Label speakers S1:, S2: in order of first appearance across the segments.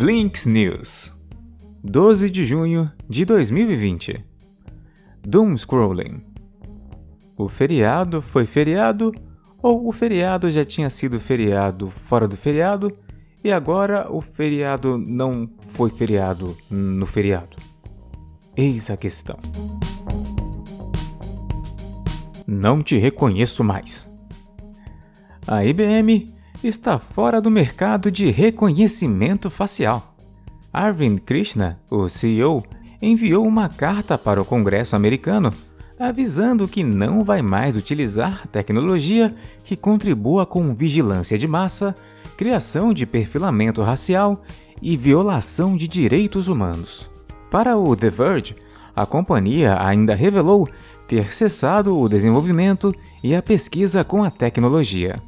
S1: Blinks News 12 de junho de 2020 Doom Scrolling O feriado foi feriado ou o feriado já tinha sido feriado fora do feriado e agora o feriado não foi feriado no feriado? Eis a questão. Não te reconheço mais. A IBM está fora do mercado de reconhecimento facial. Arvind Krishna, o CEO, enviou uma carta para o Congresso americano avisando que não vai mais utilizar tecnologia que contribua com vigilância de massa, criação de perfilamento racial e violação de direitos humanos. Para o The Verge, a companhia ainda revelou ter cessado o desenvolvimento e a pesquisa com a tecnologia.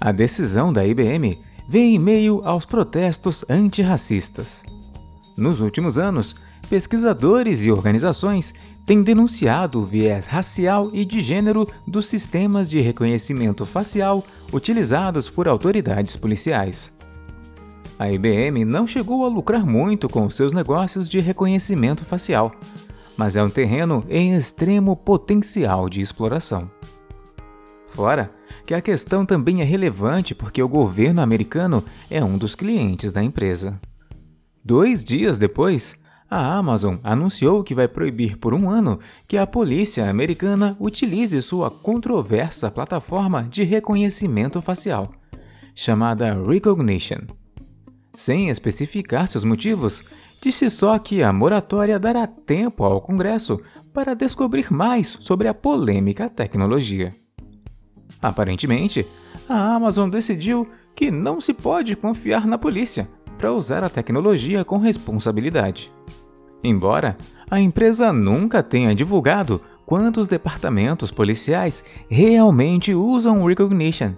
S1: A decisão da IBM vem em meio aos protestos antirracistas. Nos últimos anos, pesquisadores e organizações têm denunciado o viés racial e de gênero dos sistemas de reconhecimento facial utilizados por autoridades policiais. A IBM não chegou a lucrar muito com seus negócios de reconhecimento facial, mas é um terreno em extremo potencial de exploração. Fora que a questão também é relevante porque o governo americano é um dos clientes da empresa. Dois dias depois, a Amazon anunciou que vai proibir por um ano que a polícia americana utilize sua controversa plataforma de reconhecimento facial, chamada Recognition. Sem especificar seus motivos, disse só que a moratória dará tempo ao Congresso para descobrir mais sobre a polêmica tecnologia. Aparentemente, a Amazon decidiu que não se pode confiar na polícia para usar a tecnologia com responsabilidade. Embora a empresa nunca tenha divulgado quantos departamentos policiais realmente usam o Recognition.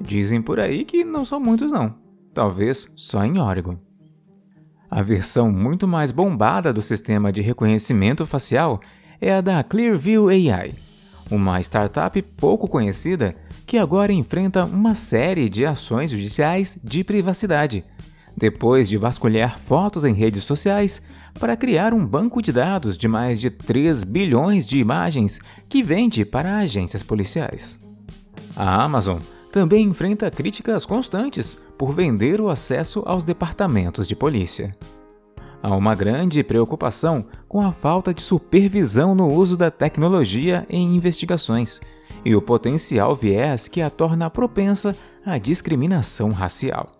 S1: Dizem por aí que não são muitos não, talvez só em Oregon. A versão muito mais bombada do sistema de reconhecimento facial é a da Clearview AI, uma startup pouco conhecida que agora enfrenta uma série de ações judiciais de privacidade, depois de vasculhar fotos em redes sociais para criar um banco de dados de mais de 3 bilhões de imagens que vende para agências policiais. A Amazon também enfrenta críticas constantes por vender o acesso aos departamentos de polícia. Há uma grande preocupação com a falta de supervisão no uso da tecnologia em investigações e o potencial viés que a torna propensa à discriminação racial.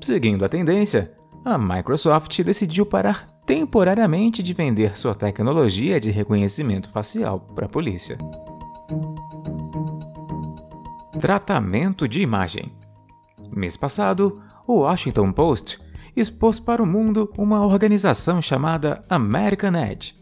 S1: Seguindo a tendência, a Microsoft decidiu parar temporariamente de vender sua tecnologia de reconhecimento facial para a polícia. Tratamento de imagem. Mês passado, o Washington Post expôs para o mundo uma organização chamada American Edge.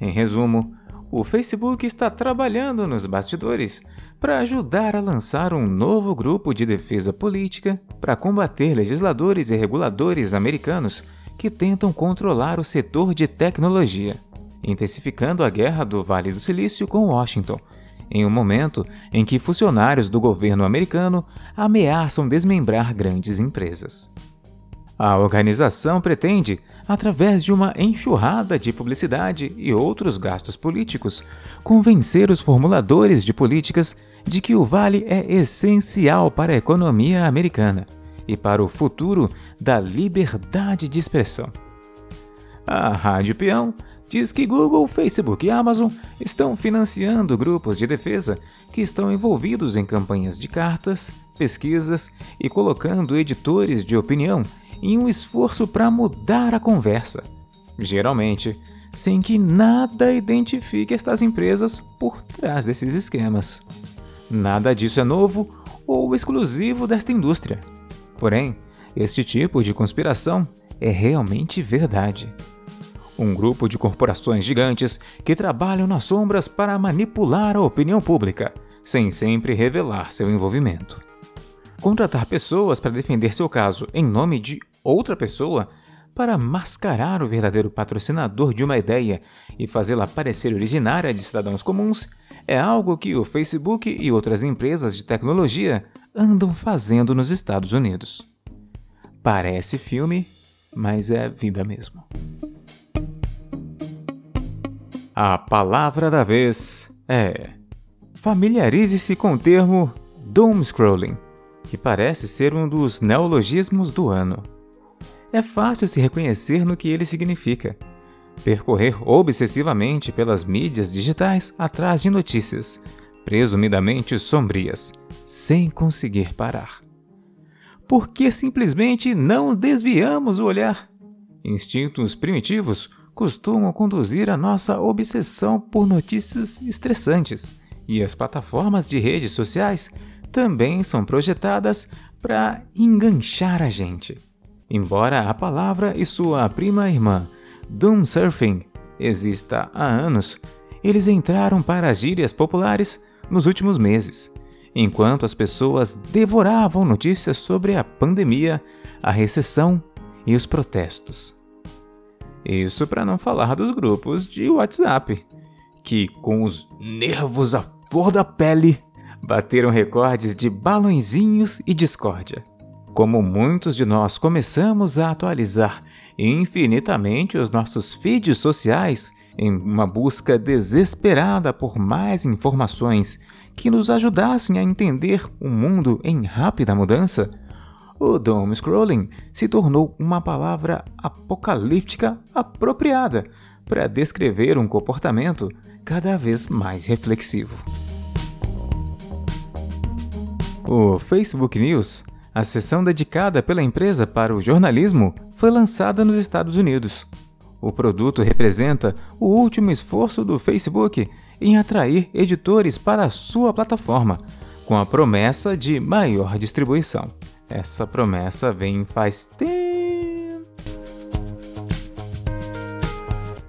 S1: Em resumo, o Facebook está trabalhando nos bastidores para ajudar a lançar um novo grupo de defesa política para combater legisladores e reguladores americanos que tentam controlar o setor de tecnologia, intensificando a guerra do Vale do Silício com Washington, em um momento em que funcionários do governo americano ameaçam desmembrar grandes empresas. A organização pretende, através de uma enxurrada de publicidade e outros gastos políticos, convencer os formuladores de políticas de que o vale é essencial para a economia americana e para o futuro da liberdade de expressão. A Rádio Peão diz que Google, Facebook e Amazon estão financiando grupos de defesa que estão envolvidos em campanhas de cartas, pesquisas e colocando editores de opinião em um esforço para mudar a conversa, geralmente sem que nada identifique estas empresas por trás desses esquemas. Nada disso é novo ou exclusivo desta indústria. Porém, este tipo de conspiração é realmente verdade. Um grupo de corporações gigantes que trabalham nas sombras para manipular a opinião pública, sem sempre revelar seu envolvimento. Contratar pessoas para defender seu caso em nome de outra pessoa para mascarar o verdadeiro patrocinador de uma ideia e fazê-la parecer originária de cidadãos comuns é algo que o Facebook e outras empresas de tecnologia andam fazendo nos Estados Unidos. Parece filme, mas é vida mesmo. A palavra da vez é: familiarize-se com o termo doom scrolling, que parece ser um dos neologismos do ano. É fácil se reconhecer no que ele significa. Percorrer obsessivamente pelas mídias digitais atrás de notícias, presumidamente sombrias, sem conseguir parar. Por que simplesmente não desviamos o olhar? Instintos primitivos costumam conduzir a nossa obsessão por notícias estressantes, e as plataformas de redes sociais também são projetadas para enganchar a gente. Embora a palavra e sua prima irmã, Doom Surfing, exista há anos, eles entraram para as gírias populares nos últimos meses, enquanto as pessoas devoravam notícias sobre a pandemia, a recessão e os protestos. Isso para não falar dos grupos de WhatsApp, que, com os nervos à flor da pele, bateram recordes de balãozinhos e discórdia. Como muitos de nós começamos a atualizar infinitamente os nossos feeds sociais em uma busca desesperada por mais informações que nos ajudassem a entender o mundo em rápida mudança, o doom scrolling se tornou uma palavra apocalíptica apropriada para descrever um comportamento cada vez mais reflexivo. O Facebook News, a seção dedicada pela empresa para o jornalismo, foi lançada nos Estados Unidos. O produto representa o último esforço do Facebook em atrair editores para a sua plataforma, com a promessa de maior distribuição. Essa promessa vem faz tempo.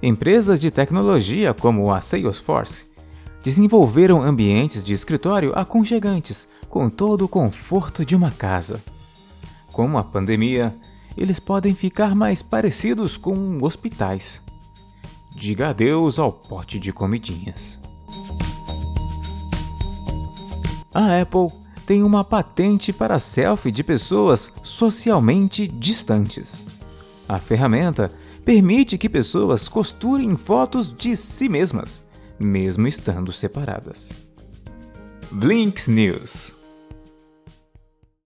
S1: Empresas de tecnologia como a Salesforce desenvolveram ambientes de escritório aconchegantes, com todo o conforto de uma casa. Com a pandemia, eles podem ficar mais parecidos com hospitais. Diga adeus ao pote de comidinhas. A Apple tem uma patente para selfie de pessoas socialmente distantes. A ferramenta permite que pessoas costurem fotos de si mesmas, mesmo estando separadas. Blinks News